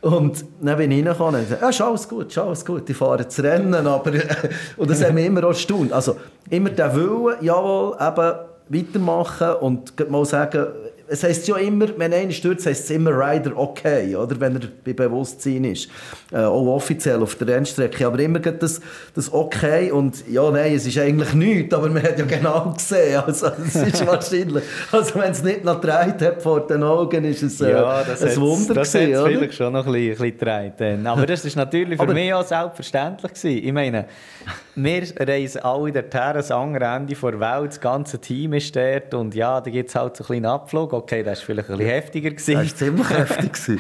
Und dann bin ich reingekommen und gesagt, ja, ist alles gut, ist alles gut, ich fahre zu rennen, aber... und das haben wir immer auch erstaunt. Also immer der Wille, jawohl, eben weitermachen und mal sagen, es heisst ja immer, wenn einer stürzt, heisst es immer Rider okay, oder? wenn er bei Bewusstsein ist. Äh, auch offiziell auf der Rennstrecke. Aber immer das, das okay und ja, nein, es ist eigentlich nichts, aber man hat ja genau gesehen. Also, es ist wahrscheinlich, also wenn es nicht noch gedreht hat vor den Augen, ist es äh, ja, das ein Wunder Das hat vielleicht schon noch ein bisschen, gedreht. Aber das ist natürlich für mich auch selbstverständlich gewesen. Ich meine, wir reisen alle dorthin, das andere Ende der Welt, das ganze Team ist dort und ja, da gibt es halt so einen kleinen Abflug. Okay, das war vielleicht ein bisschen heftiger. Gewesen. Das war ziemlich heftig.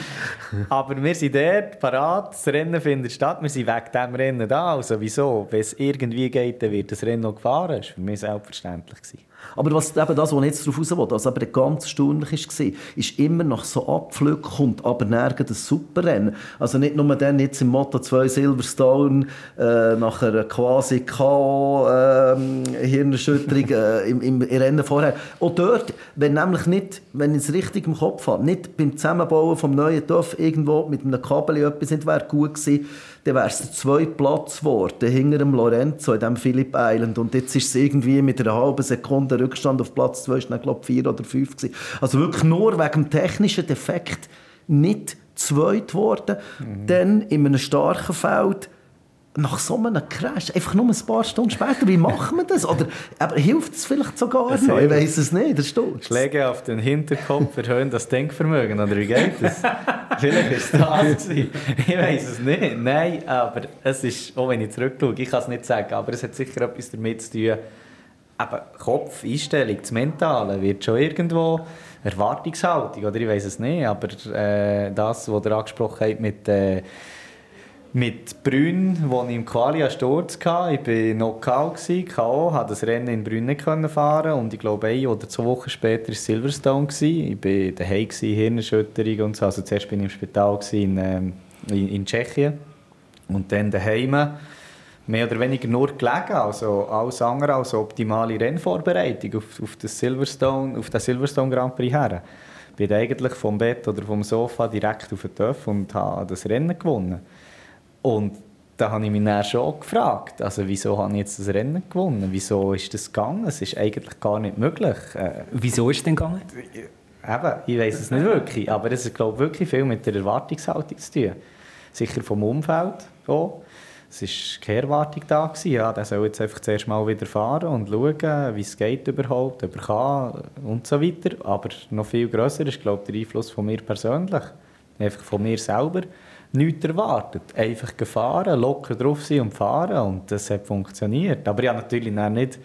Aber wir sind dort, parat, das Rennen findet statt, wir sind wegen diesem Rennen da. Also wieso? Wenn es irgendwie geht, dann wird das Rennen noch gefahren. Das war für mich selbstverständlich. Gewesen. Aber was, eben das, was ich jetzt darauf raus will, was aber ganz erstaunlich war, ist immer nach so Abflügen kommt aber nirgends ein Superrennen. Also nicht nur dann jetzt im Motto 2 Silverstone äh, nach quasi K.O. Äh, Hirnerschütterung äh, im, im, Rennen vorher. Auch dort, wenn nämlich nicht, wenn ich es richtig im Kopf habe, nicht beim Zusammenbauen vom neuen Dorf irgendwo mit einem Kabel etwas nicht wäre gut gewesen, dann wäre es der zweite Platz geworden, hinter dem Lorenzo in diesem Phillip Island. Und jetzt ist es irgendwie mit einer halben Sekunde Rückstand auf Platz 2, ist dann, glaube ich, vier oder fünf gewesen. Also wirklich nur wegen dem technischen Defekt nicht zweit geworden. Mhm. Dann in einem starken Feld nach so einem Crash, einfach nur ein paar Stunden später, wie machen wir das? Oder aber hilft es vielleicht sogar das noch? Ich weiß es nicht, der Sturz. Schläge auf den Hinterkopf erhöhen das Denkvermögen, oder wie geht das? vielleicht ist das Ich weiß es nicht. Nein, aber es ist, auch wenn ich zurückschaue, ich kann es nicht sagen, aber es hat sicher etwas damit zu tun, eben Kopf, Einstellung, das Mentale wird schon irgendwo Erwartungshaltung, oder ich weiß es nicht, aber äh, das, was ihr angesprochen habt mit äh, mit Brünn, wo ich im Quali einen Sturz hatte. Ich war Knockout, K.O., konnte das Rennen in Brünn fahren und ich glaube, ein oder zwei Wochen später war Silverstone. Ich war daheim, Hirnerschütterung und so. Also zuerst war ich im Spital in, ähm, in, in Tschechien und dann daheim mehr oder weniger nur gelegen, also alles andere als optimale Rennvorbereitung auf, auf, das Silverstone, auf den Silverstone Grand Prix her. Ich bin eigentlich vom Bett oder vom Sofa direkt auf den Töpf und habe das Rennen gewonnen. Und da habe ich mich dann schon gefragt, also wieso habe ich jetzt das Rennen gewonnen? Wieso ist das gegangen? Es ist eigentlich gar nicht möglich. Äh, wieso ist es denn gegangen? Eben, ich weiß es nicht wirklich, aber es hat glaube wirklich viel mit der Erwartungshaltung zu tun. Sicher vom Umfeld auch. es war keine Erwartung da. Gewesen. Ja, der soll jetzt einfach zuerst mal wieder fahren und schauen, wie es geht überhaupt, ob er kann und so weiter. Aber noch viel grösser ist, glaube ich, der Einfluss von mir persönlich. Einfach von mir selber. Nichts erwartet. Einfach gefahren, locker drauf sein und fahren. Und das hat funktioniert. Aber ja, natürlich nicht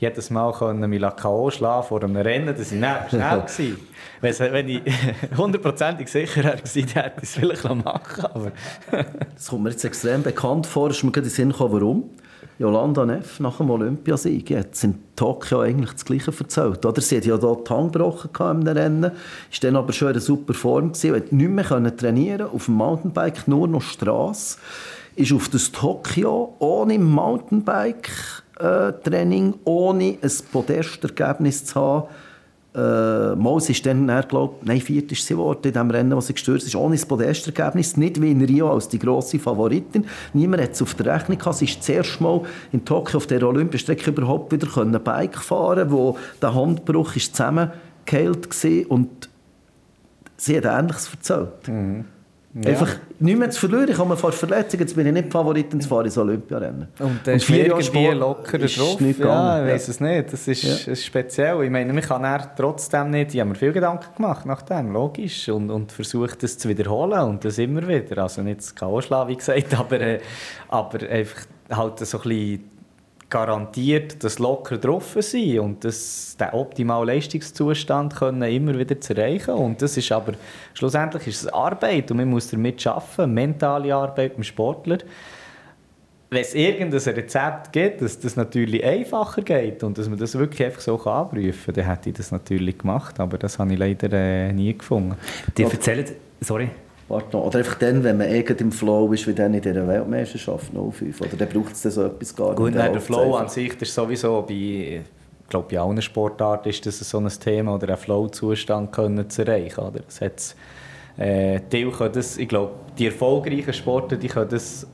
jedes Mal können mich K.O. schlagen vor einem Rennen, ich nicht schnell war. Wenn ich hundertprozentig sicher wäre, hätte ich es vielleicht machen aber Das kommt mir jetzt extrem bekannt vor. Ist mir gerade in den Sinn gekommen, warum. Jolanda Neff nach dem Olympiasieg hat in Tokio eigentlich das Gleiche erzählt. Oder? Sie hat ja dort die Hand gebrochen im Rennen, war dann aber schon in einer super Form, gewesen, hat nicht mehr trainieren auf dem Mountainbike, nur noch Straße. Ist auf das Tokio ohne Mountainbike äh, ohne ein Podestergebnis zu haben. Äh, Maus ist dann, er glaub, nein, viert ist sie geworden in dem Rennen, wo sie gestürzt ist, ohne das Podestergebnis, nicht wie in Rio als die grosse Favoritin. Niemand hat es auf der Rechnung gehabt. Sie ist das erste Mal in Tokio auf der Olympiastrecke überhaupt wieder können Bike fahren wo der Handbruch ist zusammengeheilt war und sie hat Ähnliches erzählt. Mhm. Ja. Einfach nicht mehr zu verlieren. Ich habe mir fast Verletzungen, jetzt bin ich nicht Favoriten zu fahren ins Olympiarennen. Und ist vier Jahre Sport locker drauf. Nicht ja, ich weiß es nicht. Das ist, ja. ist speziell. Ich meine, man kann trotzdem nicht, ich habe mir viel Gedanken gemacht nach dem, logisch, und, und versucht das zu wiederholen und das immer wieder. Also nicht das K.O. wie gesagt, aber, äh, aber einfach halt so ein bisschen garantiert das locker drauf sein und das, den optimalen Leistungszustand können immer wieder zu erreichen. Und das ist aber, schlussendlich ist es Arbeit und man muss damit arbeiten, mentale Arbeit dem Sportler. Wenn es irgendein Rezept gibt, dass das natürlich einfacher geht und dass man das wirklich einfach so abprüfen kann, dann hätte ich das natürlich gemacht, aber das habe ich leider äh, nie gefunden. Die erzählen, sorry, Pardon. Oder einfach dann, wenn man irgendwie im Flow ist, wie dann in dieser Weltmeisterschaft 05. Oder dann braucht es so etwas gar nicht. Gut, der Flow an sich ist sowieso bei, ich glaube, bei allen Sportarten ist das so ein Thema, oder einen Flow-Zustand zu erreichen. Oder? Das hat's, äh, die das, ich glaube, die erfolgreichen Sportler, die können das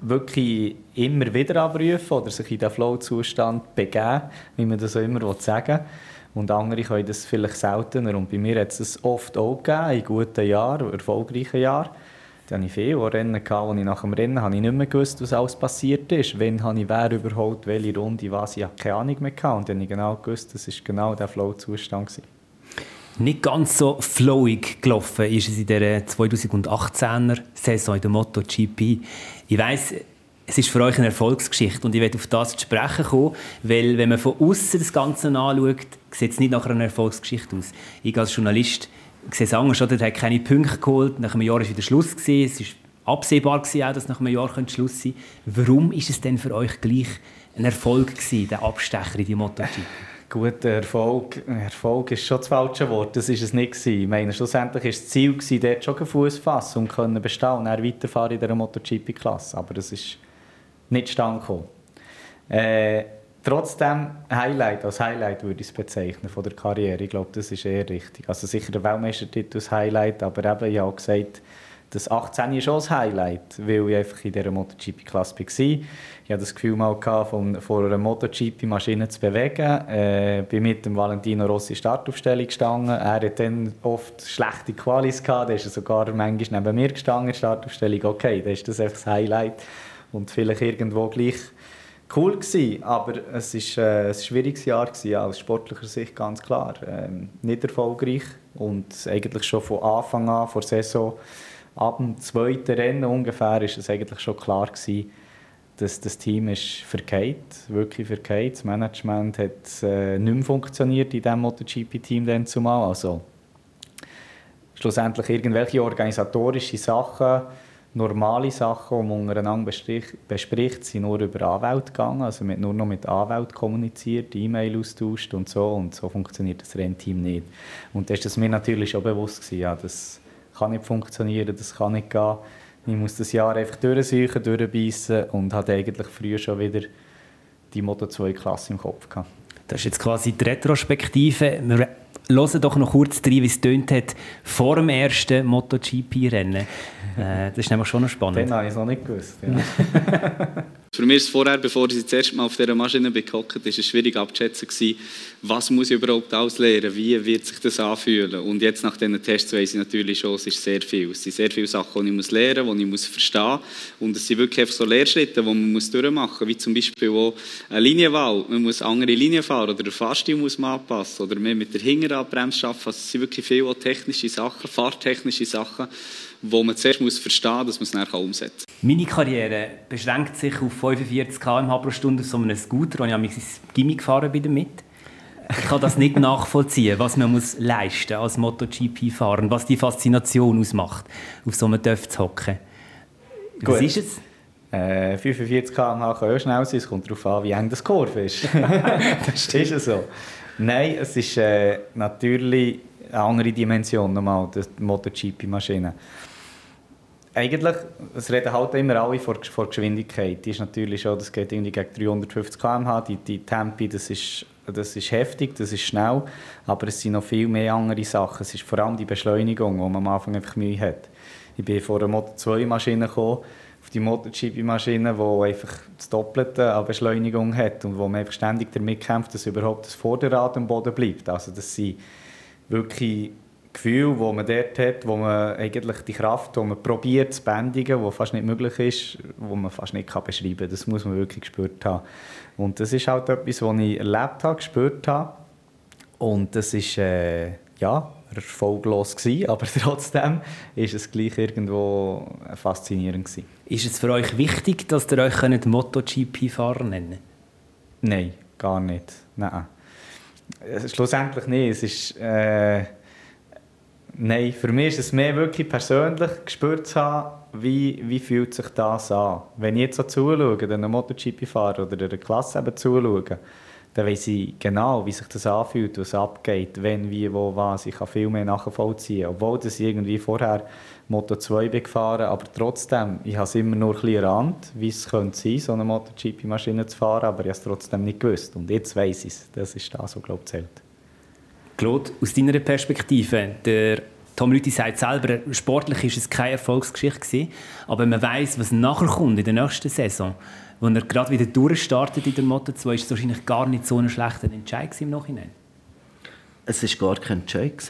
wirklich immer wieder abrufen oder sich in diesen Flow-Zustand begeben, wie man das auch immer sagen will. Und andere können das vielleicht seltener. Und bei mir hat es oft auch gegeben, in guten Jahren, erfolgreichen Jahren. Da hatte ich viele Rennen, wo ich nach dem Rennen habe ich nicht mehr gewusst, was alles passiert ist. Wann habe ich wer überholt, welche Runde, was. Ich hatte keine Ahnung mehr. Gehabt. Und dann habe ich genau gewusst, das war genau der Flow-Zustand. Nicht ganz so flowig gelaufen ist es in der 2018er Saison in der MotoGP. Ich weiss, es ist für euch eine Erfolgsgeschichte und ich werde auf das zu sprechen kommen, weil wenn man von außen das Ganze anschaut, sieht es nicht nach einer Erfolgsgeschichte aus. Ich als Journalist sehe es anders, oder? er hat keine Punkte geholt, nach einem Jahr war wieder Schluss, gewesen. es war absehbar, gewesen, dass nach einem Jahr Schluss sein könnte. Warum ist es denn für euch gleich ein Erfolg gewesen, der Abstecher in die MotoGP? Gut, Erfolg, Erfolg ist schon das falsche Wort. Das war es nicht. Ich meine, schlussendlich war das Ziel, dort schon Fuß fassen und können bestehen und dann weiterfahren in dieser MotoGP-Klasse. Aber das ist nicht stand. Äh, trotzdem Highlight, als Highlight würde ich es bezeichnen von der Karriere. Ich glaube, das ist eher richtig. Also sicher der Weltmeistertitel als Highlight, aber eben, ich habe gesagt, das 18 ist schon ein Highlight, weil ich einfach in dieser MotoGP-Klasse war. Ich hatte das Gefühl, mal von, von einer MotoGP-Maschine zu bewegen. Äh, bin mit dem Valentino Rossi Startaufstellung gestanden. Er hatte dann oft schlechte Qualis gehabt. Da ist er sogar manchmal neben mir gestanden, Startaufstellung. Okay, das ist das einfach das Highlight und vielleicht irgendwo gleich cool gewesen, aber es ist äh, ein schwieriges Jahr gewesen, aus sportlicher Sicht ganz klar. Ähm, nicht erfolgreich und eigentlich schon von Anfang an, vor Saison, ab dem zweiten Rennen ungefähr, ist es eigentlich schon klar gewesen, dass das Team ist verkehrt, wirklich verkehrt. Das Management hat äh, nicht mehr funktioniert in diesem MotoGP-Team dann zumal. Also schlussendlich irgendwelche organisatorische Sachen normale Sachen, die man untereinander bespricht, sind nur über Anwälte gegangen. Also man hat nur noch mit Anwälten kommuniziert, E-Mail austauscht und so. Und so funktioniert das Rennteam nicht. Und da war es mir natürlich schon bewusst, gewesen, ja, das kann nicht funktionieren, das kann nicht gehen. Ich muss das Jahr einfach durchsuchen, durchbeissen und hatte eigentlich früher schon wieder die Moto 2-Klasse im Kopf gehabt. Das ist jetzt quasi die Retrospektive. Hören doch noch kurz rein, wie es tönt hat vor dem ersten MotoGP-Rennen. Äh, das ist nämlich schon noch spannend. Den habe ich noch nicht gewusst. Ja. Für mich ist es vorher, bevor ich das erste Mal auf dieser Maschine gehockt ist es schwierig abzuschätzen was muss ich überhaupt auslehren, wie wird sich das anfühlen. Und jetzt nach diesen Tests weiß ich natürlich schon, es ist sehr viel. Es sind sehr viele Sachen, die ich muss lernen muss, die ich muss verstehen muss. Und es sind wirklich einfach so Lehrschritte, die man muss durchmachen muss, wie zum Beispiel auch eine Linienwahl. Man muss andere Linien fahren oder der Fahrstil muss man anpassen oder mehr mit der Hinterradbremse arbeiten. Also es sind wirklich viele technische Sachen, fahrtechnische Sachen, wo man zuerst muss verstehen muss, dass man es dann umsetzen kann. Meine Karriere beschränkt sich auf 45 km/h pro Stunde so einem Scooter, und ich habe mein Gimmi gefahren bin damit. Ich kann das nicht nachvollziehen, was man muss leisten als MotoGP-Fahrer was die Faszination ausmacht, auf so einem Dörf zu hocken. Was Gut. ist es? Äh, 45 km/h kann auch schnell sein, es kommt darauf an, wie eng das Kurve ist. das ist so. Nein, es ist äh, natürlich eine andere Dimension nochmal, die MotoGP-Maschine. Eigentlich, es reden halt immer alle vor, vor Geschwindigkeit. Die ist natürlich schon, das geht irgendwie gegen 350 km/h, die, die Tempi, das ist, das ist heftig, das ist schnell, aber es sind noch viel mehr andere Sachen. Es ist vor allem die Beschleunigung, wo man am Anfang einfach Mühe hat. Ich bin vor einer Moto 2 Maschine gekommen, auf die MotoGP-Maschine, die einfach das Doppelte an Beschleunigung hat und wo man einfach ständig damit kämpft, dass überhaupt das Vorderrad am Boden bleibt. Also das sind wirklich Gefühl, wo man dort hat, wo man eigentlich die Kraft, die man probiert zu bändigen, die fast nicht möglich ist, wo man fast nicht kann beschreiben kann. Das muss man wirklich gespürt haben. Und das ist halt etwas, was ich erlebt habe, gespürt habe. Und das ist, äh, ja, erfolglos gewesen, aber trotzdem ist es gleich irgendwo faszinierend gewesen. Ist es für euch wichtig, dass ihr euch MotoGP-Fahrer nennen Nein, gar nicht. Nein. Schlussendlich nicht. Es ist... Äh, Nein, für mich ist es mehr wirklich persönlich gespürt zu haben, wie, wie fühlt sich das an. Wenn ich jetzt so zuschaue, einem MotoGP-Fahrer oder einer Klasse eben zuschaue, dann weiß ich genau, wie sich das anfühlt, was abgeht, wenn, wie, wo, was. Ich kann viel mehr nachvollziehen. Obwohl das irgendwie vorher Moto 2 bin gefahren, aber trotzdem, ich habe es immer nur ein bisschen erahnt, wie es könnte sein, so eine MotoGP-Maschine zu fahren, aber ich habe es trotzdem nicht gewusst. Und jetzt weiß ich es. Das ist das, was, glaube ich, zählt. Claude, aus deiner Perspektive, der Tom Rüthi sagt selber, sportlich ist es keine Erfolgsgeschichte gewesen, aber man weiß, was nachher kommt in der nächsten Saison, wo er gerade wieder durchstartet in der Moto 2, ist es wahrscheinlich gar nicht so ein schlechter Entscheid im Nachhinein. Es war gar kein Entscheid.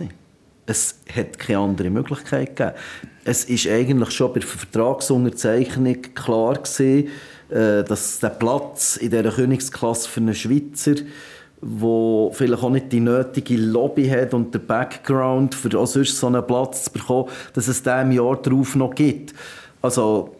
Es hat keine andere Möglichkeit gegeben. Es ist eigentlich schon bei der Vertragsunterzeichnung klar gewesen, äh, dass der Platz in dieser Königsklasse für einen Schweizer wo vielleicht auch nicht die nötige Lobby hat und der Background für auch sonst so einen Platz zu bekommen, dass es den im Jahr darauf noch gibt. Also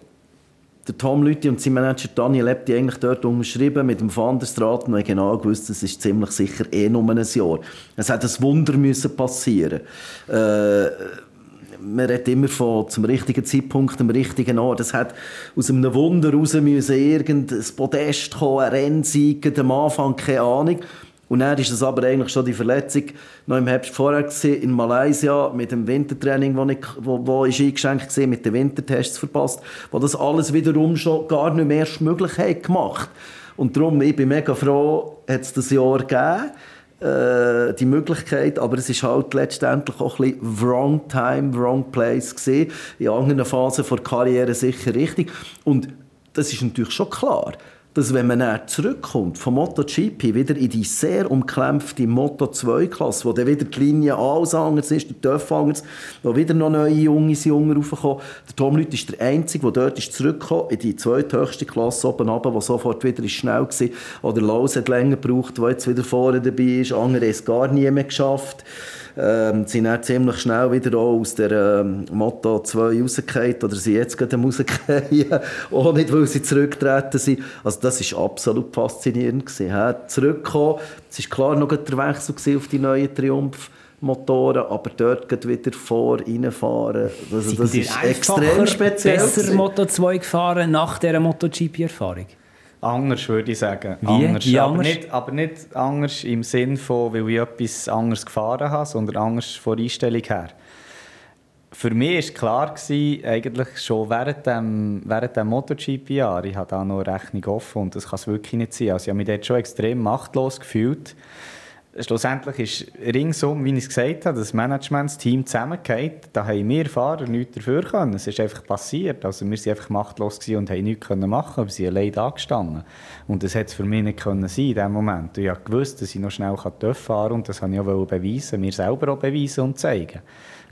der Tom Lüthi und sein Manager Daniel Lepti eigentlich dort unterschrieben mit dem Van der Straat und genau gewusst, das ist ziemlich sicher eh nur ein Jahr. Es hat ein Wunder müssen passieren. Äh, man redet immer von zum richtigen Zeitpunkt, am richtigen Ort. Es hat aus einem Wunder raus müssen irgendein Podest kommen, ein Rennsieg, am Anfang keine Ahnung. Und dann ist es aber eigentlich schon die Verletzung noch im Herbst vorher gewesen, in Malaysia mit dem Wintertraining, wo, ich, wo, wo ich eingeschränkt war, mit den Wintertests verpasst, wo das alles wiederum schon gar nicht mehr möglich hat gemacht. Und darum, ich bin mega froh, hat es das Jahr gegeben äh, die Möglichkeit, aber es ist halt letztendlich auch ein bisschen wrong time, wrong place gesehen. In anderen Phasen der Karriere sicher richtig. Und das ist natürlich schon klar dass wenn man dann zurückkommt vom MotoGP wieder in die sehr umkämpfte Moto2-Klasse, wo dann wieder die Linie alles anders ist, der Töff anders, wo wieder noch neue junge Jungen raufkommen. Der Tom Lüth ist der Einzige, der dort ist zurückgekommen in die zweithöchste Klasse oben runter, wo sofort wieder ist schnell war. Oder Laus hat länger gebraucht, der jetzt wieder vorne dabei ist. Andere haben es gar nie mehr geschafft ähm, sind dann ziemlich schnell wieder aus der ähm, Moto 2 rausgefallen oder sind jetzt gerade rausgefallen, auch nicht, weil sie zurückgetreten sind. Also das war absolut faszinierend. Gewesen, he? Zurückkommen, es war klar noch der Wechsel auf die neuen Triumph. Motoren, aber dort wieder vor, reinfahren. Also, das ist extrem speziell. besser Moto 2 gefahren nach dieser MotoGP-Erfahrung? Anders würde ich sagen. Wie? Anders. Wie aber, anders? Nicht, aber nicht anders im Sinn von, weil ich etwas anders gefahren habe, sondern anders von der Einstellung her. Für mich war klar, gewesen, eigentlich schon während dem, während dem MotoGP-Jahr, ich habe da noch eine Rechnung offen und das kann es wirklich nicht sein. Also ich habe mich dort schon extrem machtlos gefühlt, schlussendlich ist ringsum, wie ich es gesagt habe, das Management, das Team zusammengeht. Da haben wir Fahrer nichts dafür können. Es ist einfach passiert. Also wir waren einfach machtlos und haben nichts können machen. Wir sind allein da gestanden. Und das hätte es für mich nicht können sein in dem Moment. Ich habe gewusst, dass ich noch schnell fahren durfte und das wollte ich auch beweisen, mir selber auch beweisen und zeigen.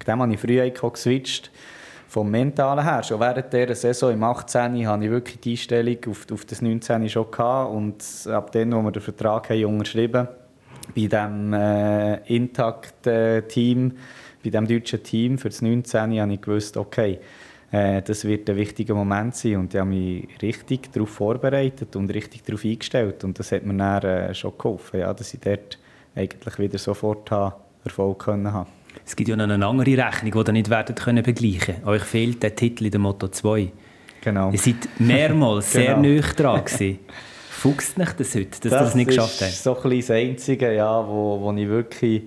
Dem habe ich früher geswitcht vom Mentalen her. Schon während dieser Saison im 18. hatte ich wirklich die Einstellung auf, auf das 19. schon gehabt. Und ab dem, wo wir den Vertrag haben unterschrieben haben, bei diesem äh, Intakt-Team, bei diesem deutschen Team für das 19. habe ich gewusst, okay, äh, das wird ein wichtiger Moment sein und ich habe mich richtig darauf vorbereitet und richtig darauf eingestellt und das hat mir dann äh, schon geholfen, ja, dass ich dort eigentlich wieder sofort habe, Erfolg können haben. Es gibt ja noch eine andere Rechnung, die ihr nicht werdet können begleichen. Euch fehlt der Titel in der Moto 2. Genau. Ihr seid mehrmals sehr genau. nah dran gewesen. Fuchst nicht das heute, dass das, das nicht geschafft habt? Das ist so ein das Einzige, ja, wo, wo ich wirklich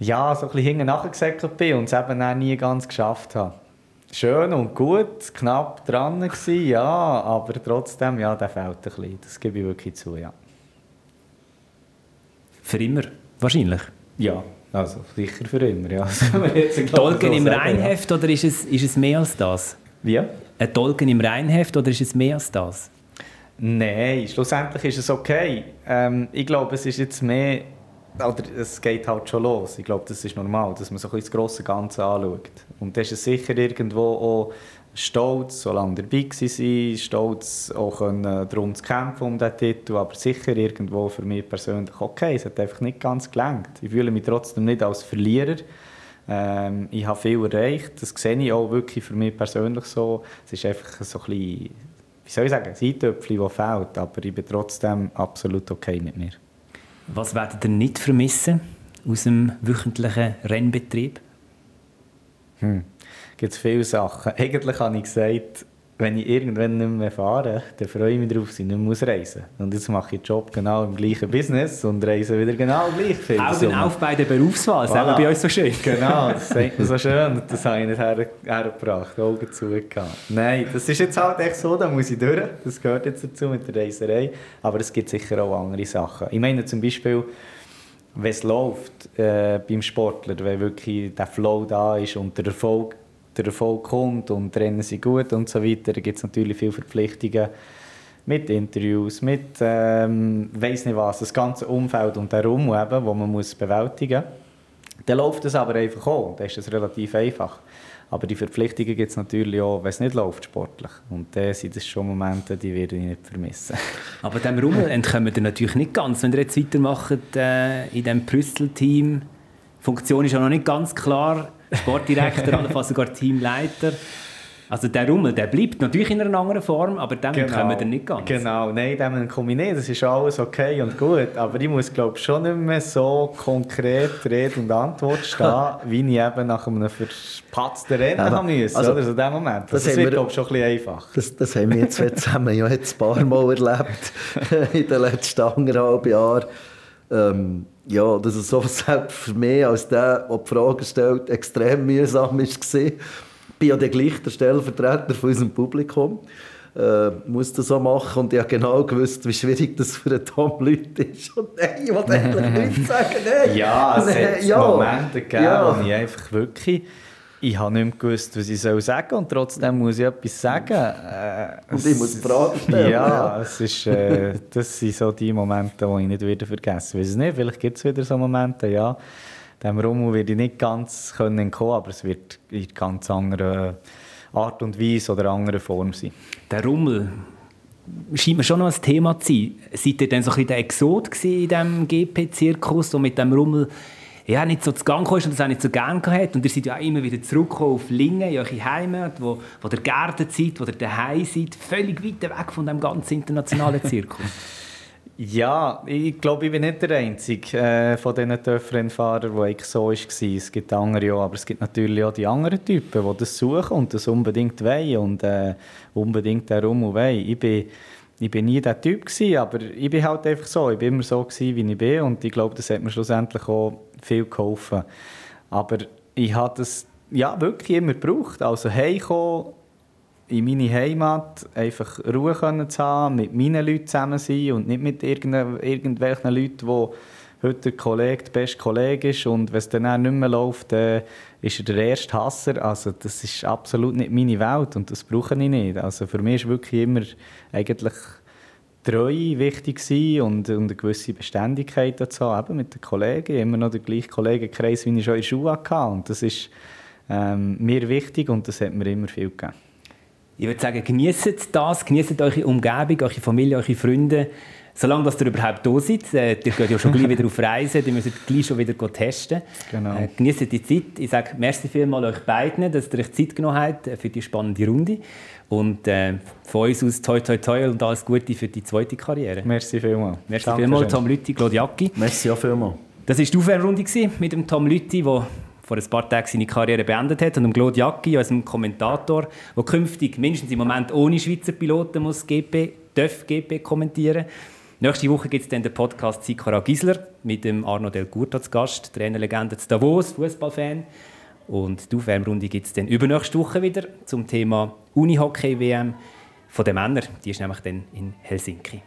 ja, so ein bisschen hinten nachgesäckelt bin und es eben auch nie ganz geschafft habe. Schön und gut, knapp dran gewesen, ja, aber trotzdem, ja, der fehlt ein bisschen. Das gebe ich wirklich zu, ja. Für immer, wahrscheinlich? Ja, also sicher für immer, ja. Dolgen im Reinheft ja. oder ist es, ist es mehr als das? Wie? Ein Dolgen im Reinheft oder ist es mehr als das? Nein, schlussendlich ist es okay. Ähm, ich glaube, es ist jetzt mehr, oder es geht halt schon los. Ich glaube, das ist normal, dass man so ein das grosse Ganze anschaut. Und das ist sicher irgendwo auch stolz, solange dabei war, stolz auch können, darum zu kämpfen um diesen Titel, aber sicher irgendwo für mich persönlich okay, es hat einfach nicht ganz gelangt. Ich fühle mich trotzdem nicht als Verlierer. Ähm, ich habe viel erreicht, das sehe ich auch wirklich für mich persönlich so. Es ist einfach so ein bisschen soll ich sagen, ein Eintöpfchen, das fehlt, aber ich bin trotzdem absolut okay mit mir. Was werdet ihr nicht vermissen aus dem wöchentlichen Rennbetrieb? Hm. Es gibt viele Sachen. Eigentlich habe ich gesagt, wenn ich irgendwann nicht mehr fahre, dann freue ich mich darauf, dass ich nicht mehr reisen muss. Und jetzt mache ich den Job genau im gleichen Business und reise wieder genau gleich viel. Augen auf bei der Berufswahl, das voilà. bei uns so schön. Genau, das sagt man so schön und das habe ich nicht her hergebracht, Augen zugegeben. Nein, das ist jetzt halt echt so, da muss ich durch. Das gehört jetzt dazu mit der Reiserei. Aber es gibt sicher auch andere Sachen. Ich meine zum Beispiel, wenn es läuft äh, beim Sportler, wenn wirklich der Flow da ist und der Erfolg der Erfolg kommt und Rennen sind gut und so weiter, gibt es natürlich viele Verpflichtungen mit Interviews, mit ähm, weiß nicht was, das ganze Umfeld und darum, eben, wo man muss bewältigen muss. Dann läuft es aber einfach auch, dann ist es relativ einfach. Aber die Verpflichtungen gibt es natürlich auch, wenn es nicht läuft, sportlich. Und dann sind das schon Momente, die werde ich nicht vermissen. Aber dem Rummel entkommen ihr natürlich nicht ganz, wenn ihr jetzt weitermacht äh, in diesem Brüssel-Team. Die Funktion ist ja noch nicht ganz klar Sportdirektor, allenfalls sogar Teamleiter. Also der Rummel, der bleibt natürlich in einer anderen Form, aber dem genau, kommen wir nicht ganz. Genau, nein, dem komme ich nicht. Das ist alles okay und gut. Aber ich muss, glaube schon nicht mehr so konkret Rede und Antwort stehen, wie ich eben nach einem verpatzten Rennen ja, haben müssen. Also, oder? So dem Moment. Das, das wird, glaube schon ein bisschen einfach. Das, das haben wir jetzt zusammen ja jetzt ein paar Mal erlebt in den letzten anderthalb Jahren. Ähm, ja, dass es so selbst für mich als der, der die Frage stellt, extrem mühsam war. Ich bin ja der gleich der Stellvertreter von unserem Publikum. Äh, muss das so machen und ich habe genau gewusst, wie schwierig das für einen Tom Leute ist. Und nein, ich wollte eigentlich nichts sagen. Nein. Ja, es hat ja. Momente gegeben, ja. wo ich einfach wirklich ich habe nicht mehr gewusst, was ich sagen soll und trotzdem muss ich etwas sagen. Äh, und ich muss Fragen stellen. Ja, es ist, äh, das sind so die Momente, die ich nicht wieder vergessen weiß nicht, vielleicht gibt es wieder so Momente, ja. Dem Rummel werde ich nicht ganz können entkommen, aber es wird in ganz anderer Art und Weise oder anderer Form sein. Der Rummel scheint mir schon noch ein Thema zu sein. Seid ihr dann so ein bisschen der Exot in diesem GP-Zirkus, und mit dem Rummel ja, nicht so zu Gang ist und das auch nicht so gerne gehabt. Und ihr seid ja auch immer wieder zurückgekommen auf Lingen, in eure Heimat, wo, wo ihr Gärten seid, wo ihr daheim seid, völlig weit weg von dem ganzen internationalen Zirkus. Ja, ich glaube, ich bin nicht der Einzige äh, von diesen Töpfrennfahrern, der eigentlich so war. Es gibt andere auch, aber es gibt natürlich auch die anderen Typen, die das suchen und das unbedingt wollen und äh, unbedingt darum wollen. Ich bin, ich bin nie der Typ gewesen, aber ich bin halt einfach so. Ich bin immer so gewesen, wie ich bin und ich glaube, das hat mir schlussendlich auch viel geholfen. Aber ich habe das ja, wirklich immer gebraucht. Also heimkommen, in meine Heimat einfach Ruhe können zu haben, mit meinen Leuten zusammen sein und nicht mit irgendwelchen Leuten, die heute der Kollege der beste Kollege ist und wenn es dann nicht mehr läuft, dann ist er der erste Hasser. Also das ist absolut nicht meine Welt und das brauche ich nicht. Also für mich ist wirklich immer eigentlich Treue wichtig und, und eine gewisse Beständigkeit dazu haben, mit den Kollegen. Immer noch der gleiche Kollegenkreis, wie ich schon in der Schule hatte. Und das ist ähm, mir wichtig und das hat mir immer viel gegeben. Ich würde sagen, genießt das, genießt eure Umgebung, eure Familie, eure Freunde. Solange dass ihr überhaupt da seid, äh, ihr geht ja schon gleich wieder auf Reisen, ihr müsst gleich schon wieder testen. Genau. Äh, genießt die Zeit. Ich sage merci vielmals euch beiden, dass ihr euch Zeit genommen habt für die spannende Runde. Und äh, von uns aus toi toi toi und alles Gute für die zweite Karriere. Merci vielmals. Merci vielmals, Tom Lütti, Claude Jacki. Merci auch vielmals. Das war die Aufwärmrunde mit dem Tom Lütti, der vor ein paar Tagen seine Karriere beendet hat, und dem Claude Jacki, unserem Kommentator, der künftig mindestens im Moment ohne Schweizer Piloten muss GP, darf GP kommentieren Nächste Woche gibt es dann den Podcast Sikora Gisler mit dem Arno Del Curto als Gast, Trainerlegende zu Davos, Fußballfan. Und die Aufwärmrunde gibt es dann übernächste Woche wieder zum Thema Unihockey-WM von den Männern. Die ist nämlich dann in Helsinki.